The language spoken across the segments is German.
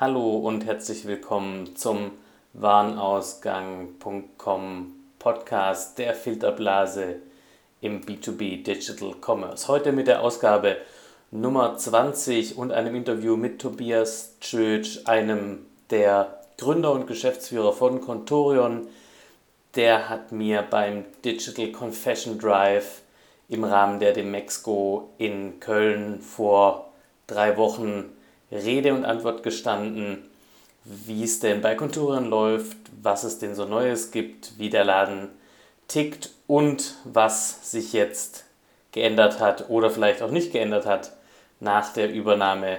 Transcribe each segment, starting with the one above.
Hallo und herzlich willkommen zum Warenausgang.com Podcast der Filterblase im B2B Digital Commerce. Heute mit der Ausgabe Nummer 20 und einem Interview mit Tobias Tschötsch, einem der Gründer und Geschäftsführer von Contorion. Der hat mir beim Digital Confession Drive im Rahmen der Demexco in Köln vor drei Wochen Rede und Antwort gestanden, wie es denn bei Konturen läuft, was es denn so Neues gibt, wie der Laden tickt und was sich jetzt geändert hat oder vielleicht auch nicht geändert hat nach der Übernahme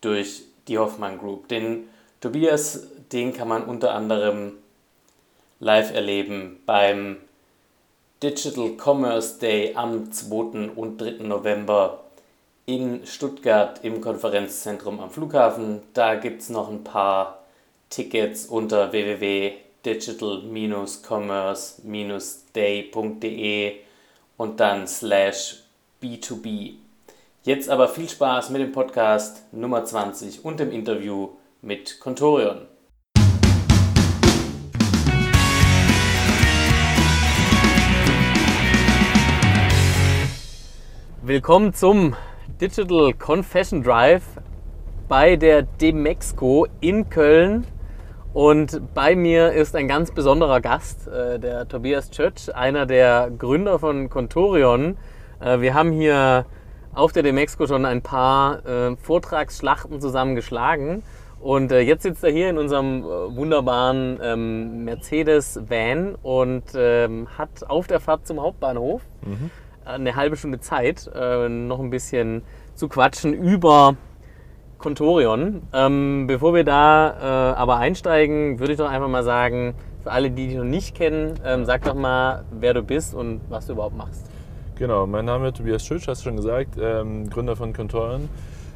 durch die Hoffmann Group. Den Tobias, den kann man unter anderem live erleben beim Digital Commerce Day am 2. und 3. November in Stuttgart im Konferenzzentrum am Flughafen. Da gibt es noch ein paar Tickets unter www.digital-commerce-day.de und dann slash B2B. Jetzt aber viel Spaß mit dem Podcast Nummer 20 und dem Interview mit Contorion. Willkommen zum Digital Confession Drive bei der Demexco in Köln. Und bei mir ist ein ganz besonderer Gast, äh, der Tobias Church, einer der Gründer von Contorion. Äh, wir haben hier auf der Demexco schon ein paar äh, Vortragsschlachten zusammengeschlagen. Und jetzt sitzt er hier in unserem wunderbaren ähm, Mercedes-Van und ähm, hat auf der Fahrt zum Hauptbahnhof mhm eine halbe Stunde Zeit, äh, noch ein bisschen zu quatschen über Contorion. Ähm, bevor wir da äh, aber einsteigen, würde ich doch einfach mal sagen, für alle, die dich noch nicht kennen, ähm, sag doch mal, wer du bist und was du überhaupt machst. Genau, mein Name ist Tobias Schütsch, hast du schon gesagt, ähm, Gründer von Contorion.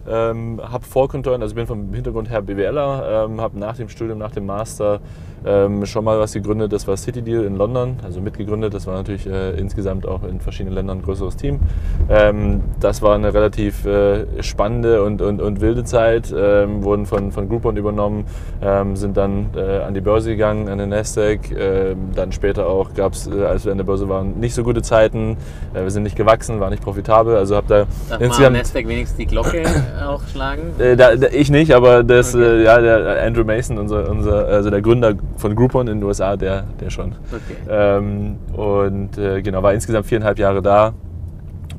Ähm, habe vor Contorion, also bin vom Hintergrund her BWLer, ähm, habe nach dem Studium, nach dem Master ähm, schon mal was gegründet, das war City Deal in London, also mitgegründet. Das war natürlich äh, insgesamt auch in verschiedenen Ländern ein größeres Team. Ähm, das war eine relativ äh, spannende und, und, und wilde Zeit, ähm, wurden von, von Groupon übernommen, ähm, sind dann äh, an die Börse gegangen, an den Nasdaq. Ähm, dann später auch gab es, äh, als wir an der Börse waren, nicht so gute Zeiten. Äh, wir sind nicht gewachsen, war nicht profitabel. Also habe da Darf insgesamt Nasdaq wenigstens die Glocke auch schlagen? Äh, da, da, ich nicht, aber das, okay. ja, der Andrew Mason, unser, unser, also der Gründer von Groupon in den USA, der, der schon. Okay. Ähm, und äh, genau, war insgesamt viereinhalb Jahre da.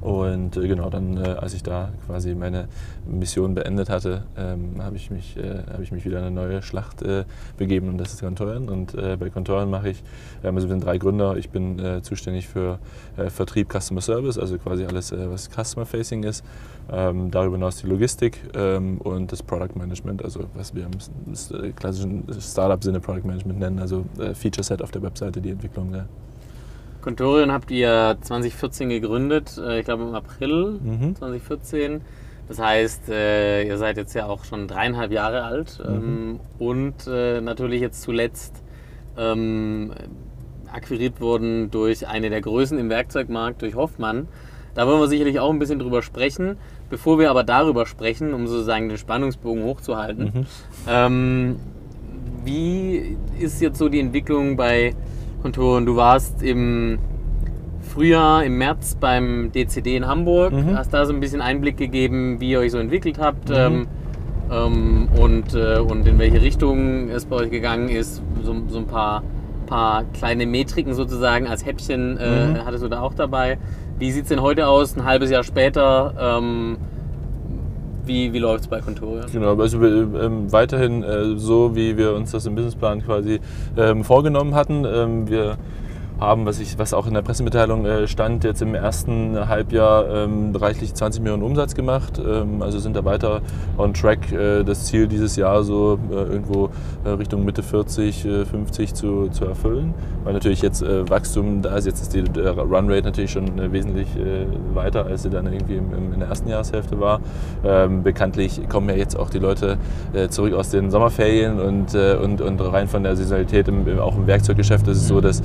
Und äh, genau, dann, äh, als ich da quasi meine Mission beendet hatte, ähm, habe ich, mich, äh, hab ich mich wieder in eine neue Schlacht äh, begeben und das ist Kontoren. Und äh, bei Kontoren mache ich, ähm, also wir sind drei Gründer, ich bin äh, zuständig für Vertrieb, Customer Service, also quasi alles, was Customer Facing ist. Ähm, darüber hinaus die Logistik ähm, und das Product Management, also was wir im klassischen Startup-Sinne Product Management nennen, also Feature Set auf der Webseite, die Entwicklung. Ja. Contorion habt ihr 2014 gegründet, äh, ich glaube im April mhm. 2014. Das heißt, äh, ihr seid jetzt ja auch schon dreieinhalb Jahre alt mhm. Ähm, und äh, natürlich jetzt zuletzt ähm, akquiriert worden durch eine der Größen im Werkzeugmarkt, durch Hoffmann. Da wollen wir sicherlich auch ein bisschen drüber sprechen. Bevor wir aber darüber sprechen, um sozusagen den Spannungsbogen hochzuhalten, mhm. ähm, wie ist jetzt so die Entwicklung bei Konturen. Du warst im Frühjahr, im März beim DCD in Hamburg, mhm. hast da so ein bisschen Einblick gegeben, wie ihr euch so entwickelt habt mhm. ähm, ähm, und, äh, und in welche Richtung es bei euch gegangen ist. So, so ein paar, paar kleine Metriken sozusagen als Häppchen äh, mhm. hattest du da auch dabei. Wie sieht es denn heute aus, ein halbes Jahr später? Ähm, wie, wie läuft es bei Contoria? Genau, also ähm, weiterhin äh, so, wie wir uns das im Businessplan quasi ähm, vorgenommen hatten. Ähm, wir haben, was, ich, was auch in der Pressemitteilung äh, stand, jetzt im ersten Halbjahr ähm, reichlich 20 Millionen Umsatz gemacht. Ähm, also sind da weiter on track, äh, das Ziel dieses Jahr so äh, irgendwo äh, Richtung Mitte 40, 50 äh, zu, zu erfüllen. Weil natürlich jetzt äh, Wachstum, da ist jetzt die Runrate natürlich schon wesentlich weiter, als sie dann irgendwie im, in der ersten Jahreshälfte war. Ähm, bekanntlich kommen ja jetzt auch die Leute zurück aus den Sommerferien und, und, und rein von der Saisonalität im, auch im Werkzeuggeschäft ist es so, dass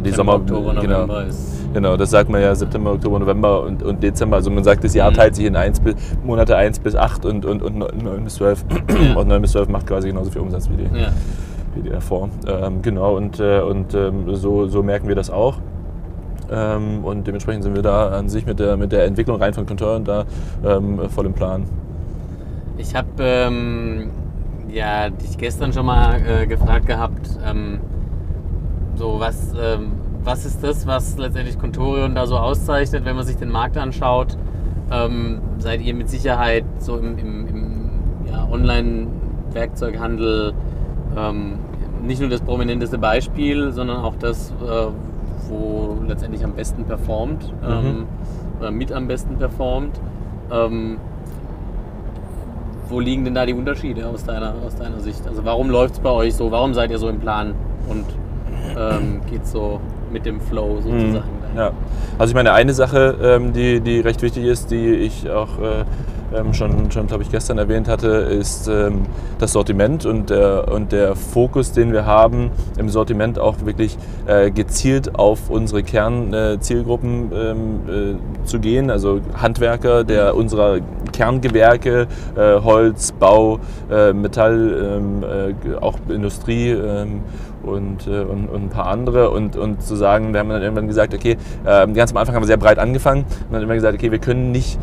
die Sommer, Oktober, genau, ist Genau, das sagt man ja September, Oktober, November und, und Dezember. Also man sagt, das Jahr mhm. teilt sich in eins bis, Monate 1 bis 8 und, und, und 9 bis 12. Ja. Und 9 bis 12 macht quasi genauso viel Umsatz wie die, ja. wie die davor. Ähm, genau, und, äh, und ähm, so, so merken wir das auch. Ähm, und dementsprechend sind wir da an sich mit der, mit der Entwicklung rein von Contouren da ähm, voll im Plan. Ich habe ähm, ja, dich gestern schon mal äh, gefragt gehabt, ähm, so was, ähm, was ist das, was letztendlich Contorion da so auszeichnet, wenn man sich den Markt anschaut? Ähm, seid ihr mit Sicherheit so im, im, im ja, Online-Werkzeughandel ähm, nicht nur das prominenteste Beispiel, sondern auch das, äh, wo letztendlich am besten performt mhm. Ähm, oder mit am besten performt. Ähm, wo liegen denn da die Unterschiede aus deiner, aus deiner Sicht? Also warum läuft es bei euch so? Warum seid ihr so im Plan und ähm, geht so mit dem Flow sozusagen? Mhm. Ja, also ich meine, eine Sache, ähm, die, die recht wichtig ist, die ich auch äh, ähm, schon, schon glaube ich, gestern erwähnt hatte, ist ähm, das Sortiment und der, und der Fokus, den wir haben im Sortiment auch wirklich äh, gezielt auf unsere Kernzielgruppen äh, ähm, äh, zu gehen, also Handwerker der unserer Kerngewerke, äh, Holz, Bau, äh, Metall, ähm, äh, auch Industrie ähm, und, äh, und, und, ein paar andere. Und, und zu sagen, wir haben dann irgendwann gesagt, okay, äh, ganz am Anfang haben wir sehr breit angefangen. Und dann immer gesagt, okay, wir können nicht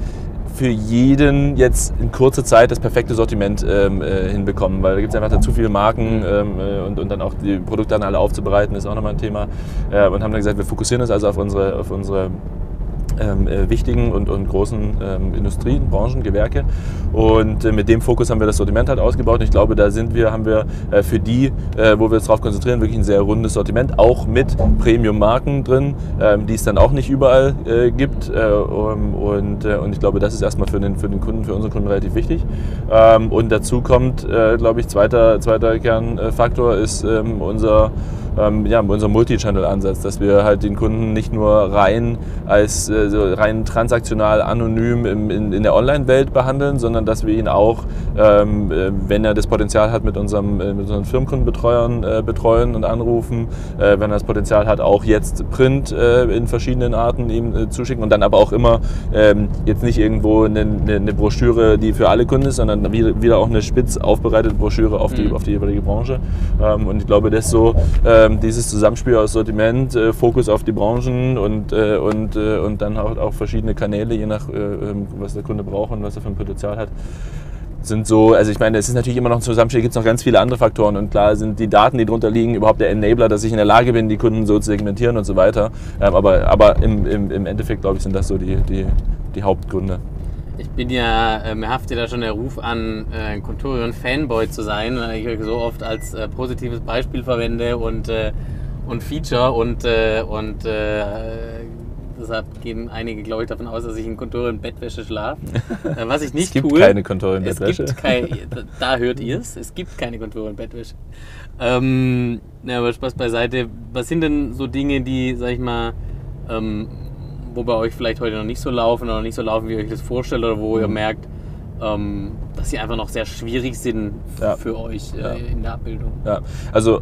für jeden jetzt in kurzer Zeit das perfekte Sortiment ähm, äh, hinbekommen, weil da gibt es einfach zu viele Marken ähm, äh, und, und dann auch die Produkte dann alle aufzubereiten, ist auch nochmal ein Thema. Äh, und haben dann gesagt, wir fokussieren uns also auf unsere, auf unsere ähm, äh, wichtigen und, und großen ähm, Industrien, Branchen, Gewerke. Und äh, mit dem Fokus haben wir das Sortiment halt ausgebaut. Und ich glaube, da sind wir, haben wir äh, für die, äh, wo wir uns darauf konzentrieren, wirklich ein sehr rundes Sortiment, auch mit Premium-Marken drin, ähm, die es dann auch nicht überall äh, gibt. Äh, um, und, und ich glaube, das ist erstmal für den, für den Kunden, für unsere Kunden relativ wichtig. Ähm, und dazu kommt, glaube ich, zweiter, zweiter Kernfaktor ist ähm, unser ähm, ja, unser Multi-Channel-Ansatz, dass wir halt den Kunden nicht nur rein als äh, so rein transaktional anonym im, in, in der Online-Welt behandeln, sondern dass wir ihn auch, ähm, äh, wenn er das Potenzial hat, mit, unserem, äh, mit unseren Firmenkundenbetreuern äh, betreuen und anrufen, äh, wenn er das Potenzial hat, auch jetzt Print äh, in verschiedenen Arten ihm zuschicken und dann aber auch immer ähm, jetzt nicht irgendwo eine, eine, Broschüre, die für alle Kunden ist, sondern wieder auch eine spitz aufbereitete Broschüre auf die, mhm. auf die jeweilige Branche. Ähm, und ich glaube, das so ähm, dieses Zusammenspiel aus Sortiment, äh, Fokus auf die Branchen und, äh, und, äh, und dann auch, auch verschiedene Kanäle, je nach äh, ähm, was der Kunde braucht und was er für ein Potenzial hat sind so, also ich meine, es ist natürlich immer noch ein Zusammenspiel, gibt es noch ganz viele andere Faktoren und klar sind die Daten, die drunter liegen, überhaupt der Enabler, dass ich in der Lage bin, die Kunden so zu segmentieren und so weiter. Ähm, aber aber im, im, im Endeffekt, glaube ich, sind das so die, die, die Hauptgründe. Ich bin ja, äh, mir haftet da schon der Ruf an, äh, Conturion-Fanboy zu sein, weil ich so oft als äh, positives Beispiel verwende und, äh, und Feature und, äh, und äh, deshalb gehen einige, glaube ich, davon aus, dass ich in Conturion-Bettwäsche schlafe. Äh, was ich nicht es gibt tue. keine Conturion-Bettwäsche. Da hört ihr es, es gibt keine Conturion-Bettwäsche. Ähm, ja, aber Spaß beiseite. Was sind denn so Dinge, die, sag ich mal, ähm, wo bei euch vielleicht heute noch nicht so laufen oder nicht so laufen, wie ihr euch das vorstellt oder wo mhm. ihr merkt, ähm, dass sie einfach noch sehr schwierig sind ja. für euch äh, ja. in der Abbildung? Ja, also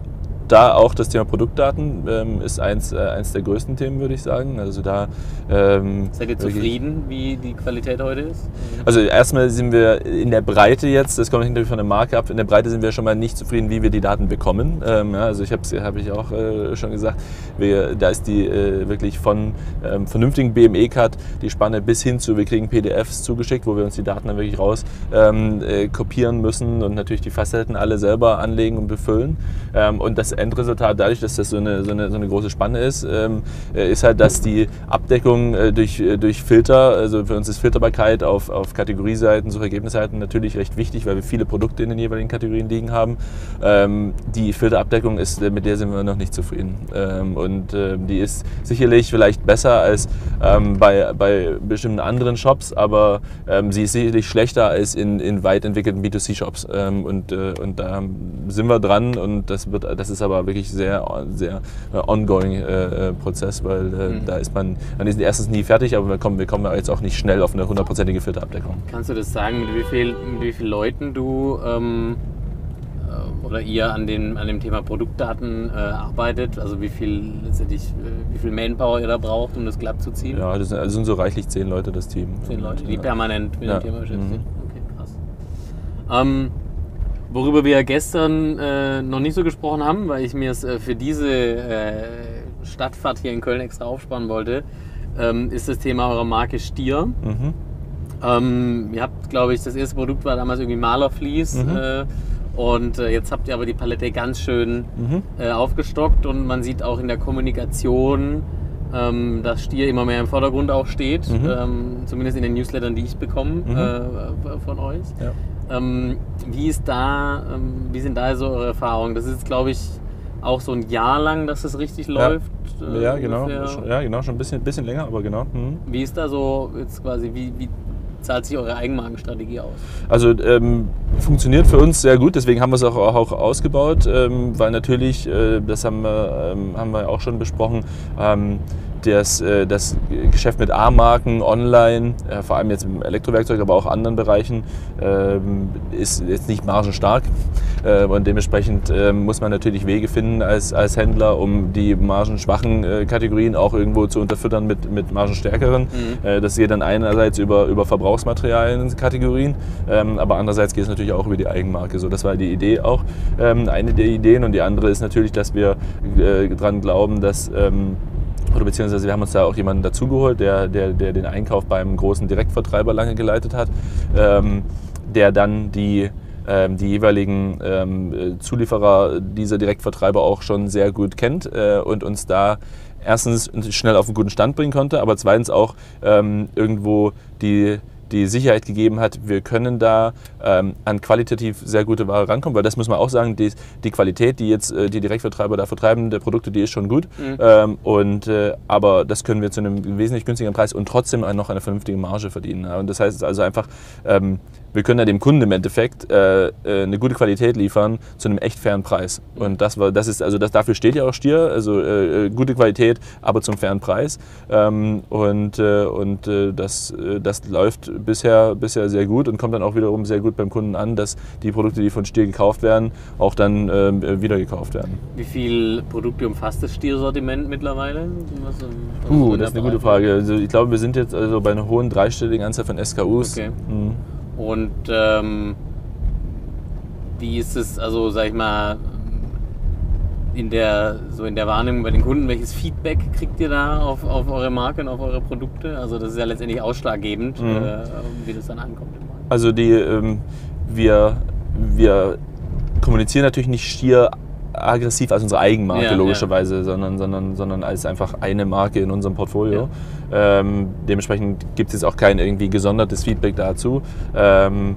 da auch das Thema Produktdaten ähm, ist eins, äh, eins der größten Themen, würde ich sagen. Also da, ähm, Seid ihr zufrieden, wie die Qualität heute ist? Also erstmal sind wir in der Breite jetzt, das kommt natürlich von der Marke ab, in der Breite sind wir schon mal nicht zufrieden, wie wir die Daten bekommen. Ähm, ja, also ich habe es hab ich auch äh, schon gesagt, wir, da ist die äh, wirklich von ähm, vernünftigen BME-Cut die Spanne bis hin zu, wir kriegen PDFs zugeschickt, wo wir uns die Daten dann wirklich raus ähm, äh, kopieren müssen und natürlich die Facetten alle selber anlegen und befüllen. Ähm, und das Endresultat, dadurch, dass das so eine, so eine, so eine große Spanne ist, ähm, äh, ist halt, dass die Abdeckung äh, durch, äh, durch Filter, also für uns ist Filterbarkeit auf, auf Kategorieseiten, Suchergebnisseiten natürlich recht wichtig, weil wir viele Produkte in den jeweiligen Kategorien liegen haben. Ähm, die Filterabdeckung ist, mit der sind wir noch nicht zufrieden. Ähm, und äh, die ist sicherlich vielleicht besser als ähm, bei, bei bestimmten anderen Shops, aber ähm, sie ist sicherlich schlechter als in, in weit entwickelten B2C-Shops. Ähm, und, äh, und da sind wir dran und das wird, das ist aber aber wirklich sehr, sehr äh, ongoing äh, äh, Prozess, weil äh, mhm. da ist man, man ist erstens nie fertig, aber wir kommen, wir kommen jetzt auch nicht schnell auf eine hundertprozentige Filterabdeckung. Kannst du das sagen, mit wie, viel, mit wie vielen Leuten du ähm, oder ihr an, den, an dem Thema Produktdaten äh, arbeitet? Also wie viel letztendlich, äh, wie viel Manpower ihr da braucht, um das glatt zu ziehen? Ja, das sind, also sind so reichlich zehn Leute das Team. Zehn Leute, die ja. permanent mit ja. dem Thema beschäftigt sind. Mhm. Okay, krass. Ähm, worüber wir gestern äh, noch nicht so gesprochen haben, weil ich mir es äh, für diese äh, Stadtfahrt hier in Köln extra aufsparen wollte, ähm, ist das Thema eurer Marke Stier. Mhm. Ähm, ihr habt, glaube ich, das erste Produkt war damals irgendwie Malerflies. Mhm. Äh, und äh, jetzt habt ihr aber die Palette ganz schön mhm. äh, aufgestockt und man sieht auch in der Kommunikation, ähm, dass Stier immer mehr im Vordergrund auch steht. Mhm. Ähm, zumindest in den Newslettern, die ich bekomme mhm. von euch. Ja. Ähm, wie ist da, ähm, wie sind da so eure Erfahrungen? Das ist, glaube ich, auch so ein Jahr lang, dass es richtig ja. läuft. Äh, ja, genau. ja, genau, schon ein bisschen, bisschen länger, aber genau. Mhm. Wie ist da so jetzt quasi, wie, wie zahlt sich eure Eigenmarkenstrategie aus? Also ähm, funktioniert für uns sehr gut, deswegen haben wir es auch, auch ausgebaut, ähm, weil natürlich, äh, das haben wir, ähm, haben wir auch schon besprochen, ähm, das, äh, das Geschäft mit A-Marken online, äh, vor allem jetzt im Elektrowerkzeug, aber auch anderen Bereichen, ähm, ist jetzt nicht margenstark. Äh, und dementsprechend ähm, muss man natürlich Wege finden als, als Händler, um die margenschwachen Kategorien auch irgendwo zu unterfüttern mit, mit margenstärkeren. Mhm. Das geht dann einerseits über, über Verbrauchsmaterialien-Kategorien, ähm, aber andererseits geht es natürlich auch über die Eigenmarke. So, das war die Idee auch, eine der Ideen. Und die andere ist natürlich, dass wir daran glauben, dass oder beziehungsweise wir haben uns da auch jemanden dazugeholt, der, der, der den Einkauf beim großen Direktvertreiber lange geleitet hat, ähm, der dann die, ähm, die jeweiligen ähm, Zulieferer dieser Direktvertreiber auch schon sehr gut kennt äh, und uns da erstens schnell auf einen guten Stand bringen konnte, aber zweitens auch ähm, irgendwo die die Sicherheit gegeben hat, wir können da ähm, an qualitativ sehr gute Ware rankommen, weil das muss man auch sagen, die, die Qualität, die jetzt äh, die Direktvertreiber da vertreiben, der Produkte, die ist schon gut. Mhm. Ähm, und, äh, aber das können wir zu einem wesentlich günstigeren Preis und trotzdem noch eine vernünftige Marge verdienen. Und das heißt also einfach, ähm, wir können ja dem Kunden im Endeffekt äh, äh, eine gute Qualität liefern zu einem echt fairen Preis. Und das war, das ist, also das, dafür steht ja auch Stier, also äh, äh gute Qualität, aber zum fairen Preis. Ähm, und äh, und äh, das, das läuft bisher, bisher sehr gut und kommt dann auch wiederum sehr gut beim Kunden an, dass die Produkte, die von Stier gekauft werden, auch dann ähm, wieder gekauft werden. Wie viele Produkte umfasst das Stier-Sortiment mittlerweile? Was, was uh, das ist eine gute Frage. Also ich glaube, wir sind jetzt also bei einer hohen dreistelligen Anzahl von SKUs. Okay. Mhm. Und ähm, wie ist es, also sag ich mal, in der, so in der Wahrnehmung bei den Kunden, welches Feedback kriegt ihr da auf, auf eure Marke und auf eure Produkte? Also das ist ja letztendlich ausschlaggebend, mhm. äh, wie das dann ankommt. Also die, ähm, wir, wir kommunizieren natürlich nicht stier aggressiv als unsere Eigenmarke ja, logischerweise, ja. Sondern, sondern, sondern als einfach eine Marke in unserem Portfolio. Ja. Ähm, dementsprechend gibt es jetzt auch kein irgendwie gesondertes Feedback dazu. Ähm,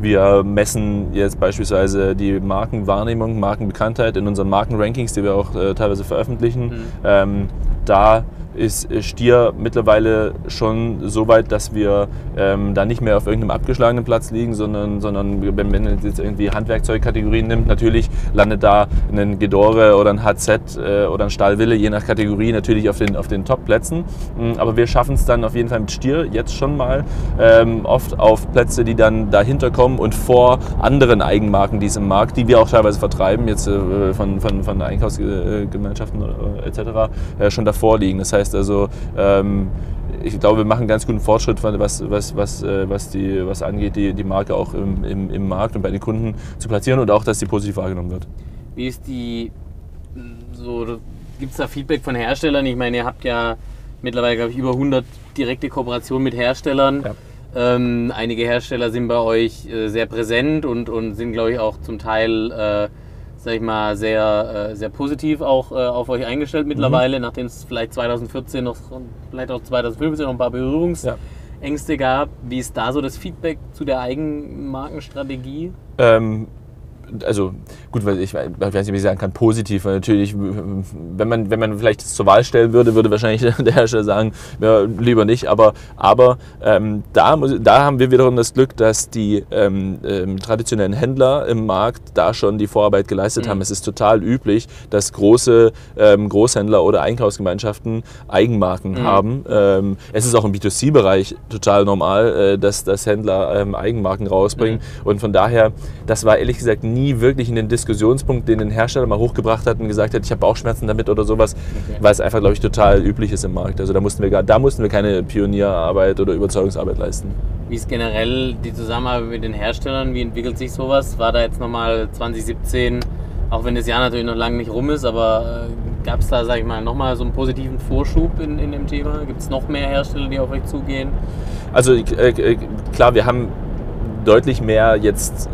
wir messen jetzt beispielsweise die Markenwahrnehmung, Markenbekanntheit in unseren Markenrankings, die wir auch äh, teilweise veröffentlichen. Mhm. Ähm, da ist Stier mittlerweile schon so weit, dass wir ähm, da nicht mehr auf irgendeinem abgeschlagenen Platz liegen, sondern, sondern wenn man jetzt irgendwie Handwerkzeugkategorien nimmt, natürlich landet da ein Gedore oder ein HZ äh, oder ein Stahlwille, je nach Kategorie, natürlich auf den, auf den Top-Plätzen. Mm, aber wir schaffen es dann auf jeden Fall mit Stier jetzt schon mal ähm, oft auf Plätze, die dann dahinter kommen und vor anderen Eigenmarken, die es im Markt, die wir auch teilweise vertreiben, jetzt äh, von, von, von Einkaufsgemeinschaften äh, etc., äh, schon davor liegen. Das heißt, heißt also, ähm, ich glaube, wir machen ganz guten Fortschritt, was, was, was, äh, was, die, was angeht, die, die Marke auch im, im, im Markt und bei den Kunden zu platzieren und auch, dass sie positiv wahrgenommen wird. Wie ist die, so, gibt es da Feedback von Herstellern? Ich meine, ihr habt ja mittlerweile, glaube ich, über 100 direkte Kooperationen mit Herstellern. Ja. Ähm, einige Hersteller sind bei euch äh, sehr präsent und, und sind, glaube ich, auch zum Teil äh, sag ich mal, sehr, äh, sehr positiv auch äh, auf euch eingestellt mittlerweile, mhm. nachdem es vielleicht 2014 noch, vielleicht auch 2015 noch ein paar Berührungsängste ja. gab. Wie ist da so das Feedback zu der Eigenmarkenstrategie? Ähm, also gut, weil ich, weiß nicht, wie ich sagen kann, positiv. Natürlich, wenn man, wenn man vielleicht zur Wahl stellen würde, würde wahrscheinlich der Hersteller sagen, ja, lieber nicht. Aber, aber ähm, da, muss, da haben wir wiederum das Glück, dass die ähm, ähm, traditionellen Händler im Markt da schon die Vorarbeit geleistet mhm. haben. Es ist total üblich, dass große ähm, Großhändler oder Einkaufsgemeinschaften Eigenmarken mhm. haben. Ähm, es ist auch im B2C-Bereich total normal, äh, dass, dass Händler ähm, Eigenmarken rausbringen. Mhm. Und von daher, das war ehrlich gesagt nie wirklich einen Diskussionspunkt, den ein Hersteller mal hochgebracht hat und gesagt hat, ich habe Bauchschmerzen damit oder sowas, okay. weil es einfach, glaube ich, total üblich ist im Markt. Also da mussten wir, gar, da mussten wir keine Pionierarbeit oder Überzeugungsarbeit leisten. Wie ist generell die Zusammenarbeit mit den Herstellern? Wie entwickelt sich sowas? War da jetzt nochmal 2017, auch wenn das Jahr natürlich noch lange nicht rum ist, aber äh, gab es da, sage ich mal, nochmal so einen positiven Vorschub in, in dem Thema? Gibt es noch mehr Hersteller, die auf euch zugehen? Also äh, äh klar, wir haben deutlich mehr jetzt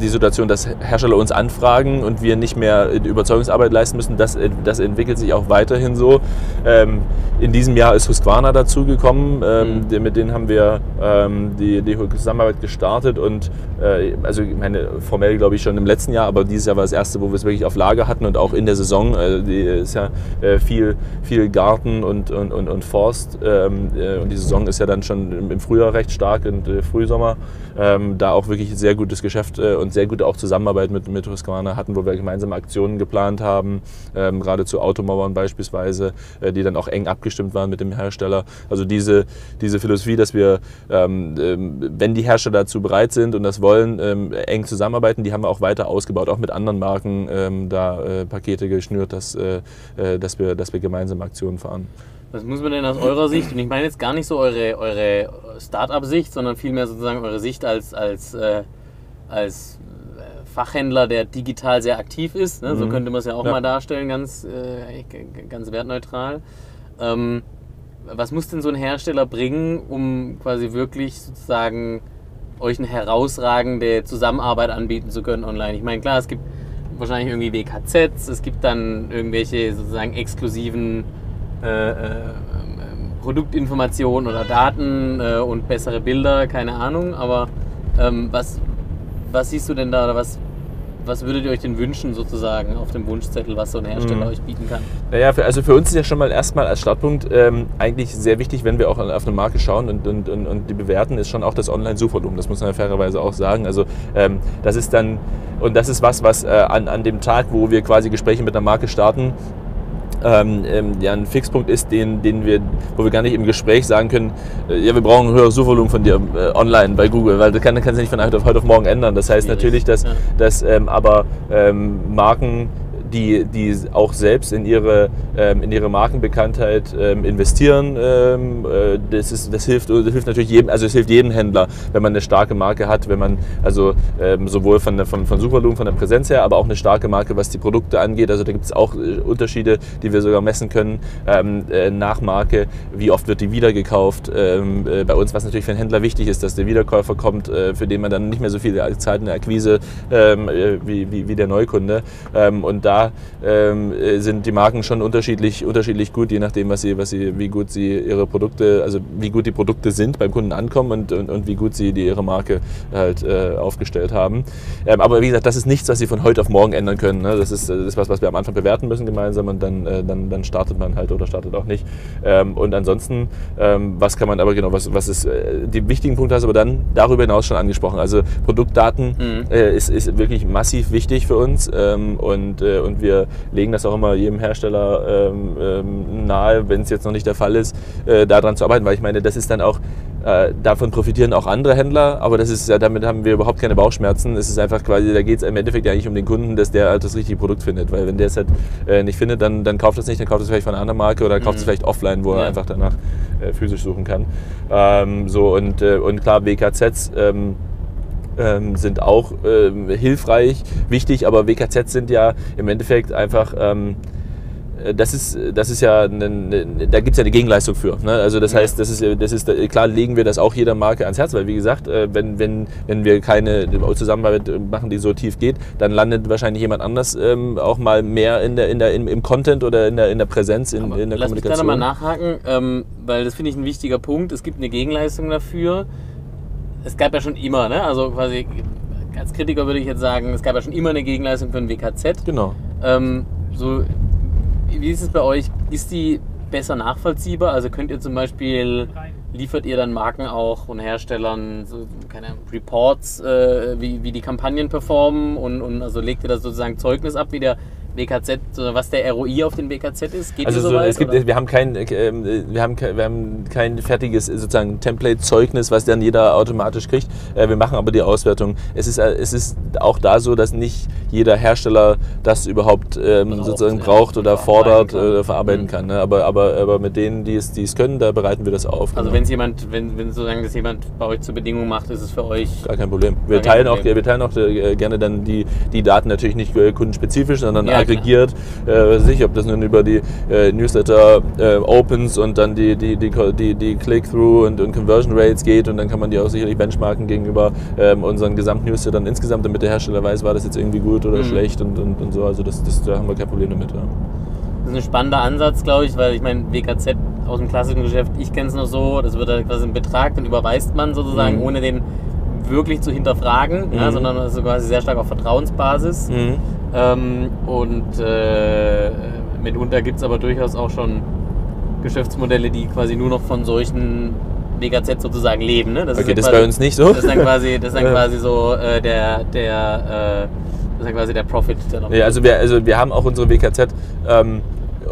die Situation, dass Hersteller uns anfragen und wir nicht mehr Überzeugungsarbeit leisten müssen, das, das entwickelt sich auch weiterhin so. Ähm, in diesem Jahr ist Husqvarna dazugekommen, ähm, mhm. mit denen haben wir ähm, die, die Zusammenarbeit gestartet und äh, also ich meine, formell glaube ich schon im letzten Jahr, aber dieses Jahr war das erste, wo wir es wirklich auf Lager hatten und auch in der Saison. Äh, die ist ja äh, viel, viel Garten und, und, und, und Forst ähm, äh, und die Saison ist ja dann schon im Frühjahr recht stark und äh, Frühsommer. Ähm, da auch wirklich sehr gutes Geschäft äh, und sehr gute auch Zusammenarbeit mit, mit Husqvarna hatten, wo wir gemeinsame Aktionen geplant haben, ähm, gerade zu Automauern beispielsweise, äh, die dann auch eng abgestimmt waren mit dem Hersteller. Also diese, diese Philosophie, dass wir, ähm, ähm wenn die Hersteller dazu bereit sind und das wollen, ähm, eng zusammenarbeiten, die haben wir auch weiter ausgebaut, auch mit anderen Marken ähm, da äh, Pakete geschnürt, dass, äh, äh, dass, wir, dass wir gemeinsame Aktionen fahren. Was muss man denn aus eurer Sicht, und ich meine jetzt gar nicht so eure, eure Start-up-Sicht, sondern vielmehr sozusagen eure Sicht als, als, äh, als Fachhändler, der digital sehr aktiv ist. Ne? So mhm. könnte man es ja auch ja. mal darstellen, ganz, äh, ganz wertneutral. Ähm, was muss denn so ein Hersteller bringen, um quasi wirklich sozusagen euch eine herausragende Zusammenarbeit anbieten zu können online? Ich meine, klar, es gibt wahrscheinlich irgendwie WKZs, es gibt dann irgendwelche sozusagen exklusiven äh, äh, Produktinformationen oder Daten äh, und bessere Bilder, keine Ahnung, aber ähm, was, was siehst du denn da oder was, was würdet ihr euch denn wünschen sozusagen auf dem Wunschzettel, was so ein Hersteller mhm. euch bieten kann? Naja, also für uns ist ja schon mal erstmal als Startpunkt ähm, eigentlich sehr wichtig, wenn wir auch auf eine Marke schauen und, und, und, und die bewerten, ist schon auch das Online-Suchvolumen. Das muss man ja fairerweise auch sagen. Also ähm, das ist dann, und das ist was, was äh, an, an dem Tag, wo wir quasi Gespräche mit einer Marke starten, ähm, ähm, ja, ein Fixpunkt ist, den, den wir, wo wir gar nicht im Gespräch sagen können, äh, ja, wir brauchen ein höheres Suchvolumen von dir äh, online bei Google, weil das kann, das kannst du nicht von heute auf, heute auf morgen ändern. Das heißt natürlich, dass, ja. dass ähm, aber ähm, Marken die, die auch selbst in ihre, ähm, in ihre Markenbekanntheit ähm, investieren. Ähm, äh, das, ist, das, hilft, das hilft natürlich jedem, also es hilft jedem Händler, wenn man eine starke Marke hat, wenn man also ähm, sowohl von, der, von, von Suchvolumen, von der Präsenz her, aber auch eine starke Marke, was die Produkte angeht. Also da gibt es auch äh, Unterschiede, die wir sogar messen können ähm, äh, nach Marke. Wie oft wird die wiedergekauft? Ähm, äh, bei uns, was natürlich für einen Händler wichtig ist, dass der Wiederkäufer kommt, für den man dann nicht mehr so viel Zeit in der Akquise wie, wie, wie, der Neukunde. und da ähm, sind die Marken schon unterschiedlich, unterschiedlich gut, je nachdem, was sie, was sie, wie gut sie ihre Produkte, also wie gut die Produkte sind beim Kunden ankommen und, und, und wie gut sie die, ihre Marke halt äh, aufgestellt haben. Ähm, aber wie gesagt, das ist nichts, was sie von heute auf morgen ändern können. Ne? Das, ist, das ist was, was wir am Anfang bewerten müssen gemeinsam und dann, äh, dann, dann startet man halt oder startet auch nicht. Ähm, und ansonsten, ähm, was kann man aber genau, was, was ist, äh, die wichtigen Punkte hast du aber dann darüber hinaus schon angesprochen. Also Produktdaten mhm. Äh, ist, ist wirklich massiv wichtig für uns ähm, und, äh, und wir legen das auch immer jedem Hersteller ähm, ähm, nahe, wenn es jetzt noch nicht der Fall ist, äh, daran zu arbeiten, weil ich meine, das ist dann auch, äh, davon profitieren auch andere Händler, aber das ist ja, damit haben wir überhaupt keine Bauchschmerzen. Es ist einfach quasi, da geht es im Endeffekt eigentlich um den Kunden, dass der halt das richtige Produkt findet, weil wenn der es halt äh, nicht findet, dann, dann kauft es nicht, dann kauft es vielleicht von einer anderen Marke oder kauft es mhm. vielleicht offline, wo ja. er einfach danach äh, physisch suchen kann. Ähm, so und, äh, und klar, WKZs, ähm, sind auch ähm, hilfreich, wichtig, aber WKZ sind ja im Endeffekt einfach ähm, äh, das ist, das ist ja, eine, eine, da gibt es ja eine Gegenleistung für. Ne? Also das heißt, das ist, das ist, klar legen wir das auch jeder Marke ans Herz, weil wie gesagt, äh, wenn, wenn, wenn wir keine Zusammenarbeit machen, die so tief geht, dann landet wahrscheinlich jemand anders ähm, auch mal mehr in der, in der, im, im Content oder in der, in der Präsenz, in, in der lass Kommunikation. Lass mich da nochmal nachhaken, ähm, weil das finde ich ein wichtiger Punkt. Es gibt eine Gegenleistung dafür es gab ja schon immer, ne? also quasi als Kritiker würde ich jetzt sagen, es gab ja schon immer eine Gegenleistung für ein WKZ. Genau. Ähm, so, wie ist es bei euch? Ist die besser nachvollziehbar? Also könnt ihr zum Beispiel, liefert ihr dann Marken auch und Herstellern so, keine Reports, äh, wie, wie die Kampagnen performen und, und also legt ihr da sozusagen Zeugnis ab, wie der WKZ, was der ROI auf den WKZ ist? Geht also so, weit, es gibt, wir haben kein, äh, wir haben, wir haben kein fertiges sozusagen Template-Zeugnis, was dann jeder automatisch kriegt. Äh, wir machen aber die Auswertung. Es ist, äh, es ist auch da so, dass nicht jeder Hersteller das überhaupt ähm, braucht, sozusagen ja. braucht oder fordert oder äh, verarbeiten mhm. kann. Ne? Aber, aber, aber mit denen, die es, die es können, da bereiten wir das auf. Also genau. wenn es jemand, wenn, wenn sozusagen das jemand bei euch zur Bedingung macht, ist es für euch. Gar kein Problem. Wir teilen, Problem. Auch, wir teilen auch äh, gerne dann die, die Daten natürlich nicht kundenspezifisch, sondern ja, aggregiert. Äh, sich, ob das nun über die äh, Newsletter äh, Opens und dann die, die, die, die, die Click-Through und, und Conversion Rates geht und dann kann man die auch sicherlich benchmarken gegenüber ähm, unseren Gesamt-Newslettern insgesamt, damit der Hersteller weiß, war das jetzt irgendwie gut oder mhm. schlecht und, und, und so. Also das, das, da haben wir kein Problem damit. Ja. Das ist ein spannender Ansatz, glaube ich, weil ich meine, WKZ aus dem klassischen Geschäft, ich kenne es noch so, das wird halt quasi ein Betrag, den überweist man sozusagen, mhm. ohne den wirklich zu hinterfragen, mhm. ja, sondern also quasi sehr stark auf Vertrauensbasis. Mhm. Ähm, und äh, mitunter gibt es aber durchaus auch schon Geschäftsmodelle, die quasi nur noch von solchen WKZ sozusagen leben. Ne? Das okay, ist das quasi, bei uns nicht so. Das ist dann quasi, das ist dann quasi so äh, der, der, äh, das ist dann quasi der Profit. Der ja, also wir, also wir haben auch unsere WKZ ähm,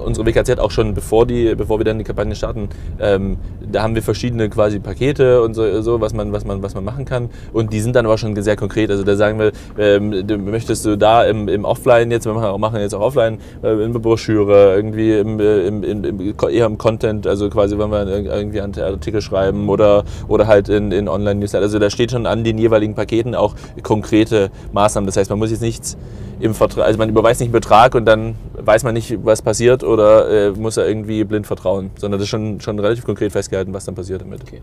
unsere WKZ auch schon bevor, die, bevor wir dann die Kampagne starten, ähm, da haben wir verschiedene quasi Pakete und so, so, was, man, was, man, was man machen kann. Und die sind dann aber schon sehr konkret. Also da sagen wir, ähm, möchtest du da im, im Offline jetzt, wir machen jetzt auch Offline, äh, in der Broschüre, irgendwie im, äh, im, im, eher im Content, also quasi, wenn wir irgendwie einen Artikel schreiben oder, oder halt in, in Online-Newsletter. Also da steht schon an den jeweiligen Paketen auch konkrete Maßnahmen. Das heißt, man muss jetzt nichts im Vertrag, also man überweist nicht einen Betrag und dann weiß man nicht, was passiert oder äh, muss er irgendwie blind vertrauen, sondern das ist schon, schon relativ konkret festgehalten, was dann passiert damit. Okay.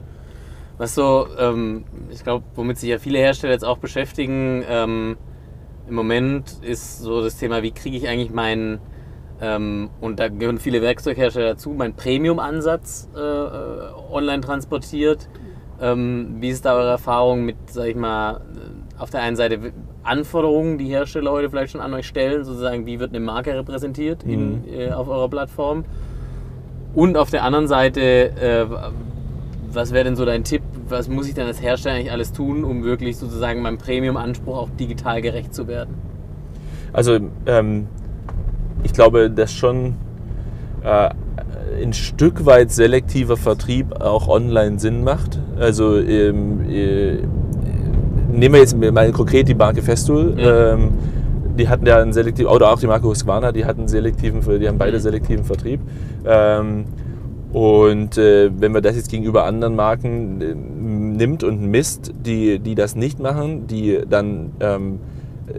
Was so, ähm, ich glaube, womit sich ja viele Hersteller jetzt auch beschäftigen, ähm, im Moment ist so das Thema, wie kriege ich eigentlich meinen, ähm, und da gehören viele Werkzeughersteller dazu, meinen Premium-Ansatz äh, äh, online transportiert. Ähm, wie ist da eure Erfahrung mit, sag ich mal, auf der einen Seite Anforderungen, die Hersteller heute vielleicht schon an euch stellen, sozusagen, wie wird eine Marke repräsentiert in, mhm. äh, auf eurer Plattform? Und auf der anderen Seite, äh, was wäre denn so dein Tipp? Was muss ich denn als Hersteller eigentlich alles tun, um wirklich sozusagen meinem Premium-Anspruch auch digital gerecht zu werden? Also, ähm, ich glaube, dass schon äh, ein Stück weit selektiver Vertrieb auch online Sinn macht. Also, ähm, äh, nehmen wir jetzt mal konkret die Marke Festool. Ja. Ähm, die hatten ja einen selektiven, oder auch die Marke Husqvarna, die hatten selektiven, die haben beide mhm. selektiven Vertrieb. Ähm, und äh, wenn man das jetzt gegenüber anderen Marken äh, nimmt und misst, die, die das nicht machen, die dann, ähm,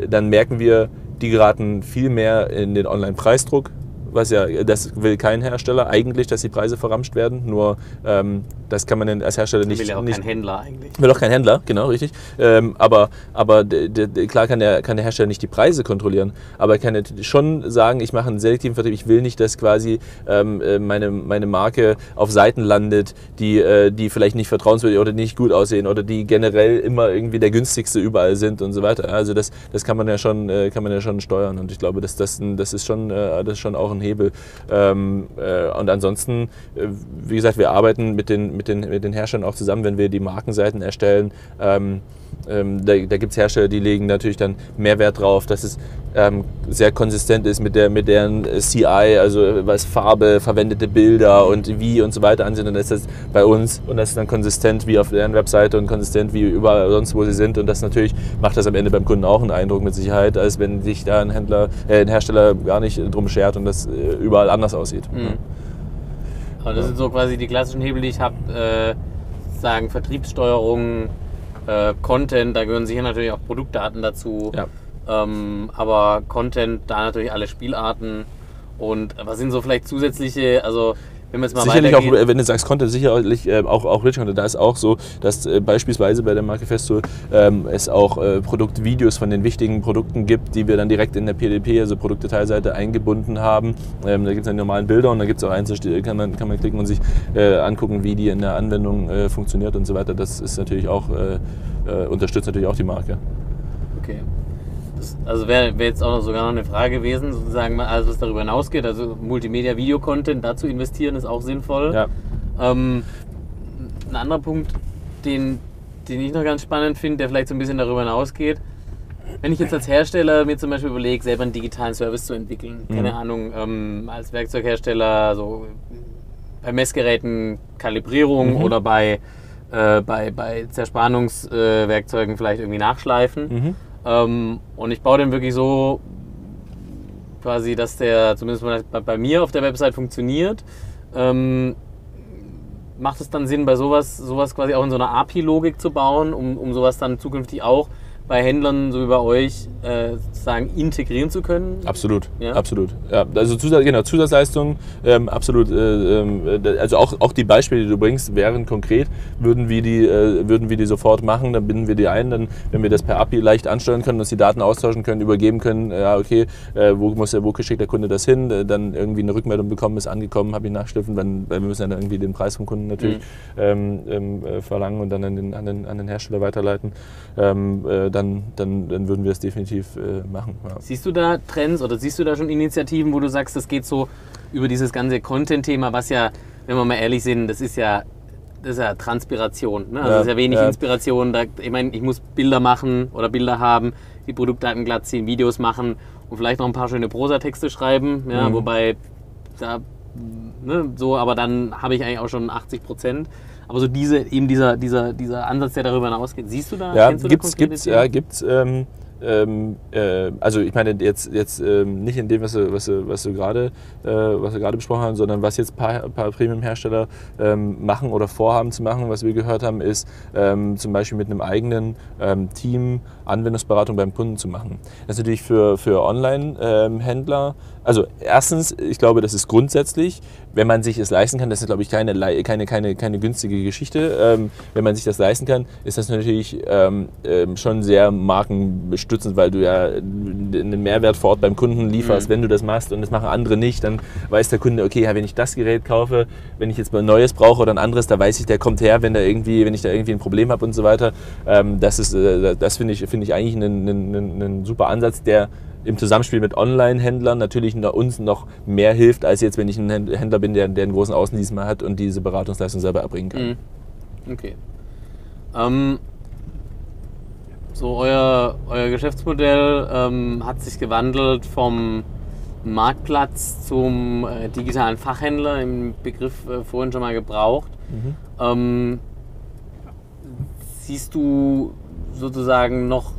dann merken wir, die geraten viel mehr in den Online-Preisdruck was ja, das will kein Hersteller eigentlich, dass die Preise verramscht werden. Nur ähm, das kann man als Hersteller nicht. Will ja auch nicht, kein Händler eigentlich. Will auch kein Händler, genau, richtig. Ähm, aber aber klar kann der, kann der Hersteller nicht die Preise kontrollieren, aber er kann schon sagen, ich mache einen selektiven Vertrieb. Ich will nicht, dass quasi ähm, äh, meine, meine Marke auf Seiten landet, die, äh, die vielleicht nicht vertrauenswürdig oder nicht gut aussehen oder die generell immer irgendwie der günstigste überall sind und so weiter. Also das, das kann man ja schon, äh, kann man ja schon steuern und ich glaube, dass das, das ist schon, äh, das ist schon auch ein Hebel. Ähm, äh, und ansonsten, äh, wie gesagt, wir arbeiten mit den, mit, den, mit den Herstellern auch zusammen, wenn wir die Markenseiten erstellen. Ähm, ähm, da da gibt es Hersteller, die legen natürlich dann mehr Wert drauf, dass es ähm, sehr konsistent ist mit, der, mit deren CI, also was Farbe, verwendete Bilder und wie und so weiter ansehen. Und das ist das bei uns und das ist dann konsistent wie auf deren Webseite und konsistent wie überall sonst, wo sie sind. Und das natürlich macht das am Ende beim Kunden auch einen Eindruck mit Sicherheit, als wenn sich da ein Händler, äh, ein Hersteller gar nicht drum schert und das äh, überall anders aussieht. Mhm. Aber das sind so quasi die klassischen Hebel, die ich habe, äh, sagen Vertriebssteuerung, äh, Content, da gehören sicher natürlich auch Produktdaten dazu. Ja. Ähm, aber Content, da natürlich alle Spielarten. Und was sind so vielleicht zusätzliche, also wenn jetzt mal sicherlich auch, wenn du sagst Content, sicherlich äh, auch, auch Rich Content, da ist auch so, dass äh, beispielsweise bei der Marke Festo ähm, es auch äh, Produktvideos von den wichtigen Produkten gibt, die wir dann direkt in der PDP, also Produktdetailseite, eingebunden haben. Ähm, da gibt es dann normalen Bilder und da gibt es auch eins, kann man, kann man klicken und sich äh, angucken, wie die in der Anwendung äh, funktioniert und so weiter. Das ist natürlich auch, äh, unterstützt natürlich auch die Marke. Okay. Also wäre wär jetzt auch noch sogar noch eine Frage gewesen, sozusagen, alles was darüber hinausgeht. Also Multimedia-Video-Content, dazu investieren ist auch sinnvoll. Ja. Ähm, ein anderer Punkt, den, den ich noch ganz spannend finde, der vielleicht so ein bisschen darüber hinausgeht. wenn ich jetzt als Hersteller mir zum Beispiel überlege, selber einen digitalen Service zu entwickeln, mhm. keine Ahnung, ähm, als Werkzeughersteller, so bei Messgeräten Kalibrierung mhm. oder bei, äh, bei, bei Zerspannungswerkzeugen äh, vielleicht irgendwie nachschleifen. Mhm. Ähm, und ich baue den wirklich so quasi, dass der zumindest bei, mir auf der Website funktioniert. Ähm, macht es dann Sinn, bei sowas, sowas quasi auch in so einer API-Logik zu bauen, um, um sowas dann zukünftig auch bei Händlern so wie bei euch äh, sozusagen integrieren zu können? Absolut, ja? absolut. Ja, also Zusatz, genau, Zusatzleistungen, ähm, absolut. Äh, äh, also auch, auch die Beispiele, die du bringst, wären konkret, würden wir, die, äh, würden wir die sofort machen, dann binden wir die ein, dann, wenn wir das per API leicht ansteuern können, dass die Daten austauschen können, übergeben können, ja okay, äh, wo muss der, wo schickt der Kunde das hin, äh, dann irgendwie eine Rückmeldung bekommen, ist angekommen, habe ich nachschliffen, weil wir müssen dann irgendwie den Preis vom Kunden natürlich mhm. ähm, ähm, verlangen und dann an den, an den, an den Hersteller weiterleiten. Ähm, dann, dann, dann würden wir das definitiv äh, machen. Ja. Siehst du da Trends oder siehst du da schon Initiativen, wo du sagst, das geht so über dieses ganze Content-Thema, was ja, wenn wir mal ehrlich sind, das ist ja, das ist ja Transpiration. Ne? Also ja, das ist ja wenig ja. Inspiration. Da, ich meine, ich muss Bilder machen oder Bilder haben, die Produktdaten glatt ziehen, Videos machen und vielleicht noch ein paar schöne Prosatexte schreiben. Ja, mhm. Wobei da ne, so, aber dann habe ich eigentlich auch schon 80 Prozent. Aber so diese, eben dieser, dieser, dieser Ansatz, der darüber hinausgeht, siehst du da? Ja, gibt es, gibt's, ja, gibt's. Ähm, ähm, äh, also ich meine jetzt, jetzt ähm, nicht in dem, was du, was du, was du gerade äh, was wir gerade besprochen haben, sondern was jetzt ein paar, paar Premium-Hersteller ähm, machen oder vorhaben zu machen, was wir gehört haben, ist ähm, zum Beispiel mit einem eigenen ähm, Team Anwendungsberatung beim Kunden zu machen. Das ist natürlich für, für Online-Händler, also erstens, ich glaube, das ist grundsätzlich, wenn man sich es leisten kann, das ist glaube ich keine, keine, keine, keine günstige Geschichte, ähm, wenn man sich das leisten kann, ist das natürlich schon sehr markenbestimmt unterstützend, weil du ja einen Mehrwert vor Ort beim Kunden lieferst, mhm. wenn du das machst und das machen andere nicht, dann weiß der Kunde, okay, wenn ich das Gerät kaufe, wenn ich jetzt mal ein neues brauche oder ein anderes, da weiß ich, der kommt her, wenn, da irgendwie, wenn ich da irgendwie ein Problem habe und so weiter. Ähm, das ist, äh, das finde ich, find ich eigentlich einen, einen, einen super Ansatz, der im Zusammenspiel mit Online-Händlern natürlich uns noch mehr hilft, als jetzt, wenn ich ein Händler bin, der, der einen großen Außendienst mal hat und diese Beratungsleistung selber erbringen kann. Mhm. Okay. Ähm, so, euer, euer Geschäftsmodell ähm, hat sich gewandelt vom Marktplatz zum äh, digitalen Fachhändler, im Begriff äh, vorhin schon mal gebraucht. Mhm. Ähm, siehst du sozusagen noch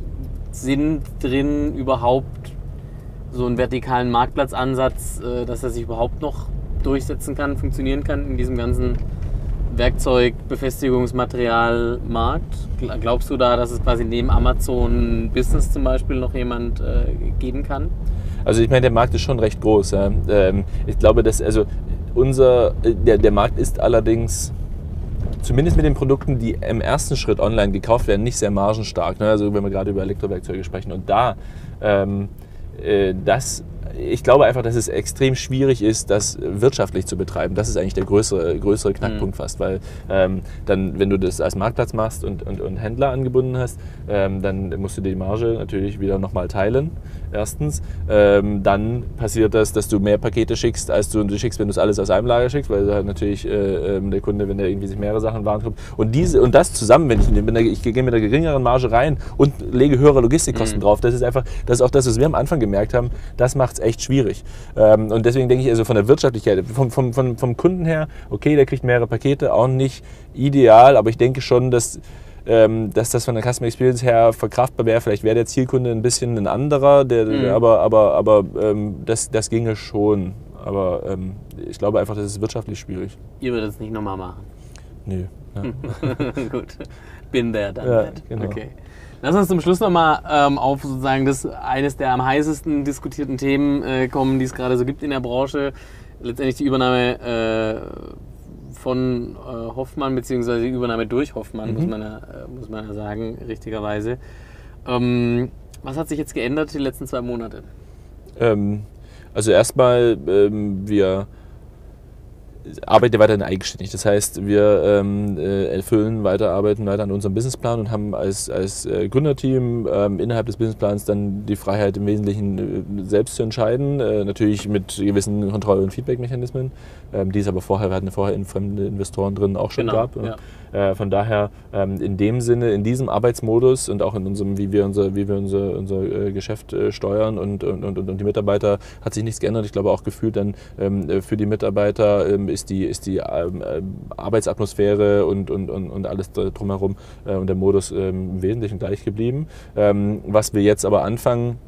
Sinn drin, überhaupt so einen vertikalen Marktplatzansatz, äh, dass er sich überhaupt noch durchsetzen kann, funktionieren kann in diesem ganzen Werkzeug, Befestigungsmaterial, Markt? Glaubst du da, dass es quasi neben Amazon Business zum Beispiel noch jemand äh, geben kann? Also ich meine, der Markt ist schon recht groß. Ja. Ähm, ich glaube, dass also unser der, der Markt ist allerdings zumindest mit den Produkten, die im ersten Schritt online gekauft werden, nicht sehr margenstark. Ne? Also wenn wir gerade über Elektrowerkzeuge sprechen. Und da ähm, äh, das ich glaube einfach, dass es extrem schwierig ist, das wirtschaftlich zu betreiben. Das ist eigentlich der größere, größere Knackpunkt mhm. fast, weil ähm, dann, wenn du das als Marktplatz machst und, und, und Händler angebunden hast, ähm, dann musst du die Marge natürlich wieder nochmal teilen, erstens. Ähm, dann passiert das, dass du mehr Pakete schickst, als du, du schickst, wenn du es alles aus einem Lager schickst, weil halt natürlich äh, ähm, der Kunde, wenn der irgendwie sich mehrere Sachen warenkommt. Und, diese, und das zusammen, wenn ich, wenn ich gehe mit einer geringeren Marge rein und lege höhere Logistikkosten mhm. drauf, das ist einfach, das ist auch das, was wir am Anfang gemerkt haben, das macht es echt schwierig. Ähm, und deswegen denke ich, also von der Wirtschaftlichkeit, vom, vom, vom, vom Kunden her, okay, der kriegt mehrere Pakete, auch nicht ideal, aber ich denke schon, dass ähm, dass das von der Customer Experience her verkraftbar wäre. Vielleicht wäre der Zielkunde ein bisschen ein anderer, der, mhm. aber, aber, aber ähm, das, das ginge schon. Aber ähm, ich glaube einfach, das ist wirtschaftlich schwierig. Ihr würdet es nicht nochmal machen? Nö. Ja. Gut. Bin der dann. Ja, genau. Okay. Lass uns zum Schluss nochmal ähm, auf sozusagen das eines der am heißesten diskutierten Themen äh, kommen, die es gerade so gibt in der Branche. Letztendlich die Übernahme äh, von äh, Hoffmann, beziehungsweise die Übernahme durch Hoffmann, mhm. muss, man ja, äh, muss man ja sagen, richtigerweise. Ähm, was hat sich jetzt geändert die letzten zwei Monate? Ähm, also erstmal, ähm, wir arbeite weiterhin eigenständig. Das heißt, wir ähm, äh, erfüllen weiter, arbeiten weiter an unserem Businessplan und haben als, als äh, Gründerteam ähm, innerhalb des Businessplans dann die Freiheit im Wesentlichen äh, selbst zu entscheiden. Äh, natürlich mit gewissen Kontroll- und Feedback-Mechanismen, ähm, die es aber vorher, wir hatten vorher in fremde Investoren drin auch schon genau, gab. Ja. Äh, von daher ähm, in dem Sinne, in diesem Arbeitsmodus und auch in unserem, wie wir unser, wie wir unser, unser äh, Geschäft steuern und, und, und, und die Mitarbeiter, hat sich nichts geändert. Ich glaube auch gefühlt dann ähm, für die Mitarbeiter ähm, ist die, ist die ähm, äh, Arbeitsatmosphäre und, und, und, und alles drumherum äh, und der Modus ähm, im Wesentlichen gleich geblieben. Ähm, was wir jetzt aber anfangen,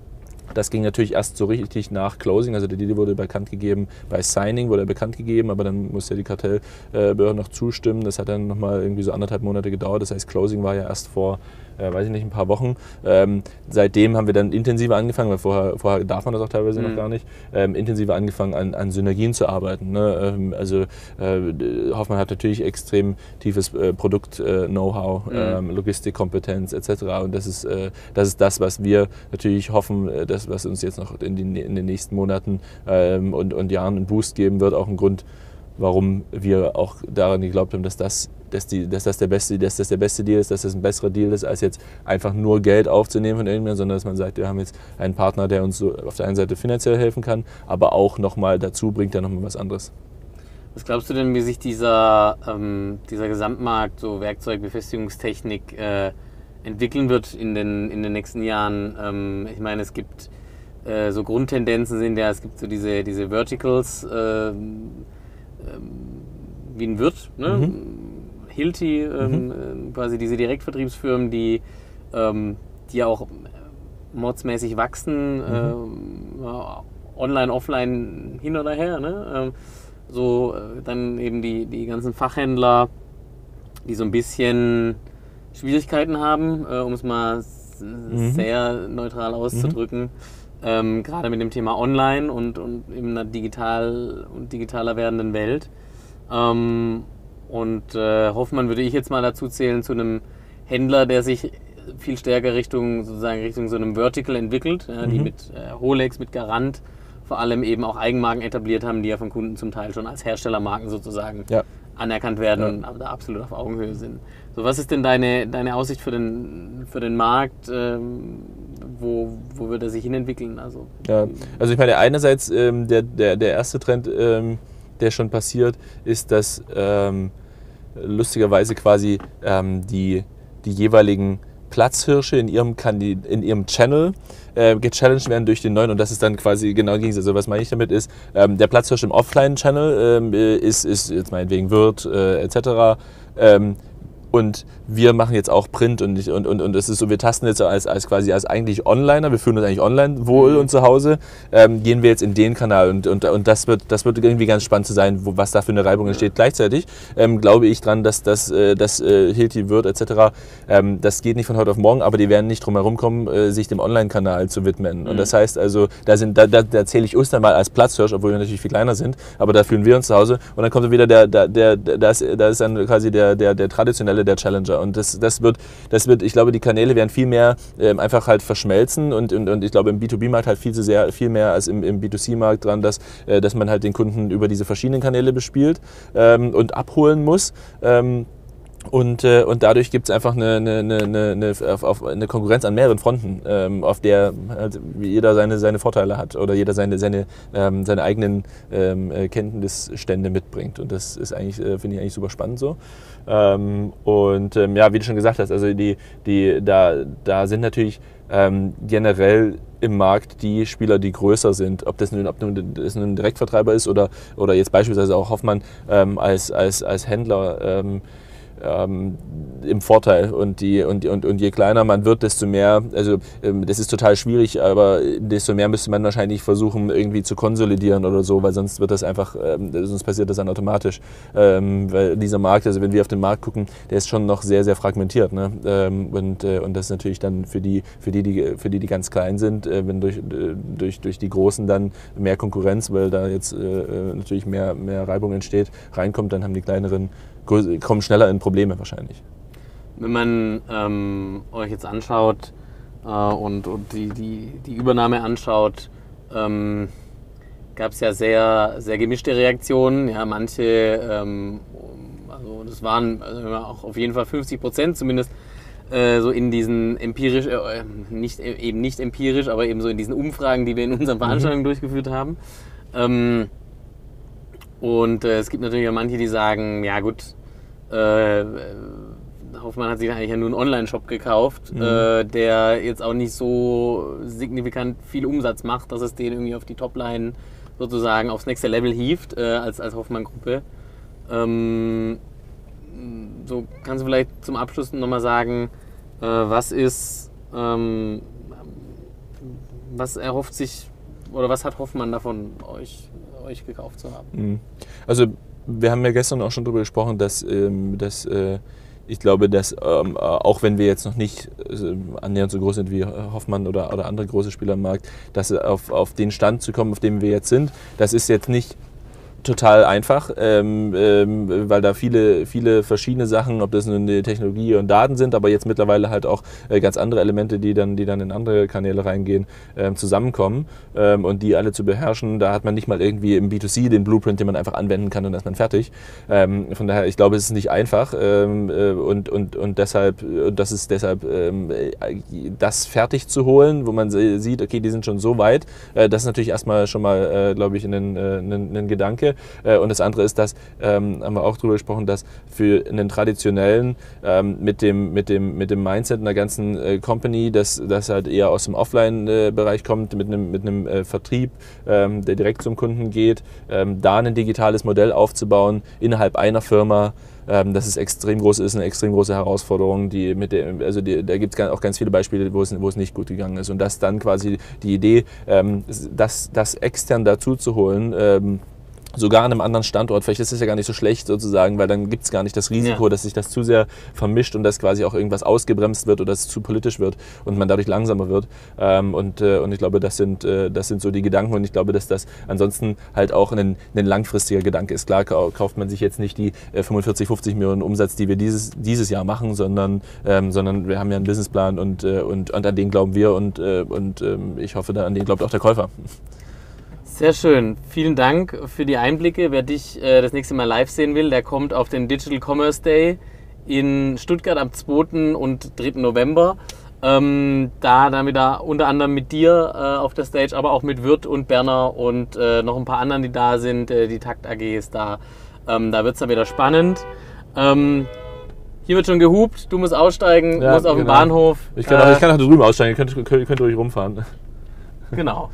das ging natürlich erst so richtig nach Closing, also der Deal wurde bekannt gegeben, bei Signing wurde er bekannt gegeben, aber dann musste die Kartellbehörde noch zustimmen. Das hat dann nochmal irgendwie so anderthalb Monate gedauert. Das heißt, Closing war ja erst vor äh, weiß ich nicht, ein paar Wochen. Ähm, seitdem haben wir dann intensiver angefangen, weil vorher, vorher darf man das auch teilweise mhm. noch gar nicht, ähm, intensiver angefangen an, an Synergien zu arbeiten. Ne? Ähm, also äh, Hoffmann hat natürlich extrem tiefes äh, Produkt-Know-how, mhm. Ähm, Logistikkompetenz etc. Und das ist, äh, das ist das, was wir natürlich hoffen, äh, das, was uns jetzt noch in, die, in den nächsten Monaten ähm, und, und Jahren einen Boost geben wird, auch ein Grund, warum wir auch daran geglaubt haben, dass das, dass, die, dass das, der, beste, dass das der beste Deal ist, dass das ein besserer Deal ist, als jetzt einfach nur Geld aufzunehmen von irgendjemandem, sondern dass man sagt, wir haben jetzt einen Partner, der uns so auf der einen Seite finanziell helfen kann, aber auch nochmal dazu bringt er nochmal was anderes. Was glaubst du denn, wie sich dieser, ähm, dieser Gesamtmarkt, so Werkzeugbefestigungstechnik, äh, entwickeln wird in den, in den nächsten Jahren? Ähm, ich meine, es gibt äh, so Grundtendenzen sind ja, es gibt so diese, diese Verticals, äh, wie ein Wirt, ne? Mhm. Hilti, ähm, mhm. Äh, quasi diese Direktvertriebsfirmen, die, ähm, die auch modsmäßig wachsen, mhm. äh, online, offline, hin oder her. Ne? Ähm, so äh, dann eben die, die ganzen Fachhändler, die so ein bisschen Schwierigkeiten haben, äh, um es mal mhm. sehr neutral auszudrücken. Ähm, gerade mit dem Thema Online und, und in einer digital und digitaler werdenden Welt. Ähm, und äh, Hoffmann würde ich jetzt mal dazu zählen zu einem Händler, der sich viel stärker Richtung sozusagen Richtung so einem Vertical entwickelt, ja, die mhm. mit äh, Rolex, mit Garant vor allem eben auch Eigenmarken etabliert haben, die ja von Kunden zum Teil schon als Herstellermarken sozusagen ja. Anerkannt werden ja. und da absolut auf Augenhöhe sind. So, was ist denn deine, deine Aussicht für den, für den Markt? Ähm, wo, wo wird er sich hinentwickeln? Also, ja, also ich meine, einerseits ähm, der, der, der erste Trend, ähm, der schon passiert, ist, dass ähm, lustigerweise quasi ähm, die, die jeweiligen Platzhirsche in ihrem, in ihrem Channel äh, gechallenged werden durch den neuen und das ist dann quasi genau gegen Also was meine ich damit ist, ähm, der Platzhirsch im Offline-Channel ähm, ist, ist jetzt meinetwegen Wirt äh, etc. Ähm, und wir machen jetzt auch Print und, und, und, und es ist so, wir tasten jetzt als, als quasi als eigentlich Onliner, wir fühlen uns eigentlich online wohl mhm. und zu Hause, ähm, gehen wir jetzt in den Kanal und, und, und das, wird, das wird irgendwie ganz spannend zu sein, wo, was da für eine Reibung entsteht. Gleichzeitig ähm, glaube ich dran, dass das äh, dass, äh, Hilti wird etc., ähm, das geht nicht von heute auf morgen, aber die werden nicht drum herum kommen, äh, sich dem Online-Kanal zu widmen. Mhm. Und das heißt also, da, sind, da, da, da zähle ich uns dann mal als Platzhirsch, obwohl wir natürlich viel kleiner sind, aber da fühlen wir uns zu Hause und dann kommt wieder der, der, der, der, da ist, da ist dann quasi der, der, der traditionelle, der Challenger und das, das, wird, das wird, ich glaube, die Kanäle werden viel mehr ähm, einfach halt verschmelzen und, und, und ich glaube im B2B-Markt halt viel zu sehr, viel mehr als im, im B2C-Markt dran, dass, äh, dass man halt den Kunden über diese verschiedenen Kanäle bespielt ähm, und abholen muss. Ähm, und, äh, und dadurch gibt es einfach eine, eine, eine, eine, auf, eine Konkurrenz an mehreren Fronten, ähm, auf der halt jeder seine, seine Vorteile hat oder jeder seine, seine, ähm, seine eigenen ähm, äh, Kenntnisstände mitbringt. Und das ist eigentlich, äh, finde ich eigentlich super spannend so. Ähm, und ähm, ja, wie du schon gesagt hast, also die, die, da, da sind natürlich ähm, generell im Markt die Spieler, die größer sind. Ob das nun, ob das ein Direktvertreiber ist oder, oder jetzt beispielsweise auch Hoffmann als, als, als Händler ähm, im Vorteil. Und, die, und, und, und je kleiner man wird, desto mehr, also ähm, das ist total schwierig, aber desto mehr müsste man wahrscheinlich versuchen, irgendwie zu konsolidieren oder so, weil sonst wird das einfach, ähm, sonst passiert das dann automatisch. Ähm, weil dieser Markt, also wenn wir auf den Markt gucken, der ist schon noch sehr, sehr fragmentiert. Ne? Ähm, und, äh, und das ist natürlich dann für die, für die, die, für die, die ganz klein sind, äh, wenn durch, durch, durch die Großen dann mehr Konkurrenz, weil da jetzt äh, äh, natürlich mehr, mehr Reibung entsteht, reinkommt, dann haben die kleineren kommen schneller in Probleme wahrscheinlich. Wenn man ähm, euch jetzt anschaut äh, und, und die, die, die Übernahme anschaut, ähm, gab es ja sehr, sehr gemischte Reaktionen. Ja, manche, ähm, also das waren also auch auf jeden Fall 50 Prozent zumindest äh, so in diesen empirisch, äh, nicht, eben nicht empirisch, aber eben so in diesen Umfragen, die wir in unseren mhm. Veranstaltungen mhm. durchgeführt haben. Ähm, und äh, es gibt natürlich auch manche, die sagen, ja gut, äh, Hoffmann hat sich eigentlich ja nur einen Online-Shop gekauft, mhm. äh, der jetzt auch nicht so signifikant viel Umsatz macht, dass es den irgendwie auf die Topline sozusagen aufs nächste Level hieft äh, als, als Hoffmann-Gruppe. Ähm, so kannst du vielleicht zum Abschluss nochmal sagen, äh, was ist, ähm, was erhofft sich oder was hat Hoffmann davon, euch, euch gekauft zu haben? Mhm. Also wir haben ja gestern auch schon darüber gesprochen, dass, ähm, dass äh, ich glaube, dass ähm, auch wenn wir jetzt noch nicht äh, annähernd so groß sind wie Hoffmann oder, oder andere große Spieler am Markt, dass auf, auf den Stand zu kommen, auf dem wir jetzt sind, das ist jetzt nicht total einfach, ähm, ähm, weil da viele, viele verschiedene Sachen, ob das nun die Technologie und Daten sind, aber jetzt mittlerweile halt auch äh, ganz andere Elemente, die dann, die dann in andere Kanäle reingehen, ähm, zusammenkommen ähm, und die alle zu beherrschen. Da hat man nicht mal irgendwie im B2C den Blueprint, den man einfach anwenden kann und dann ist man fertig. Ähm, von daher, ich glaube, es ist nicht einfach ähm, äh, und, und, und deshalb, und das ist deshalb das fertig zu holen, wo man sieht, okay, die sind schon so weit. Äh, das ist natürlich erstmal schon mal, äh, glaube ich, ein, ein Gedanke. Äh, und das andere ist, dass, ähm, haben wir auch darüber gesprochen, dass für einen traditionellen ähm, mit, dem, mit, dem, mit dem Mindset einer ganzen äh, Company, das, das halt eher aus dem Offline-Bereich kommt, mit einem, mit einem äh, Vertrieb, ähm, der direkt zum Kunden geht, da ein digitales Modell aufzubauen innerhalb einer Firma, ähm, das ist extrem groß, ist eine extrem große Herausforderung. Die mit der, also die, da gibt es auch ganz viele Beispiele, wo es, wo es nicht gut gegangen ist. Und das dann quasi die Idee, das, das extern dazu zu holen, sogar an einem anderen Standort. Vielleicht ist es ja gar nicht so schlecht sozusagen, weil dann gibt es gar nicht das Risiko, ja. dass sich das zu sehr vermischt und dass quasi auch irgendwas ausgebremst wird oder es zu politisch wird und man dadurch langsamer wird. Ähm, und, äh, und ich glaube, das sind, äh, das sind so die Gedanken und ich glaube, dass das ansonsten halt auch ein, ein langfristiger Gedanke ist. Klar kauft man sich jetzt nicht die äh, 45, 50 Millionen Umsatz, die wir dieses, dieses Jahr machen, sondern, ähm, sondern wir haben ja einen Businessplan und, äh, und, und an den glauben wir und, äh, und ähm, ich hoffe, an den glaubt auch der Käufer. Sehr schön. Vielen Dank für die Einblicke. Wer dich äh, das nächste Mal live sehen will, der kommt auf den Digital Commerce Day in Stuttgart am 2. und 3. November. Ähm, da dann wieder unter anderem mit dir äh, auf der Stage, aber auch mit Wirt und Berner und äh, noch ein paar anderen, die da sind. Äh, die Takt AG ist da. Ähm, da wird es dann wieder spannend. Ähm, hier wird schon gehupt, du musst aussteigen, ja, musst auf genau. den Bahnhof. Ich kann, auch, ich kann auch da drüben aussteigen, ihr könnt, könnt, könnt ruhig rumfahren. Genau.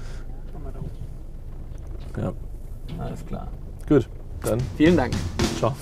Ja. Alles klar. Gut, dann. Vielen Dank. Ciao.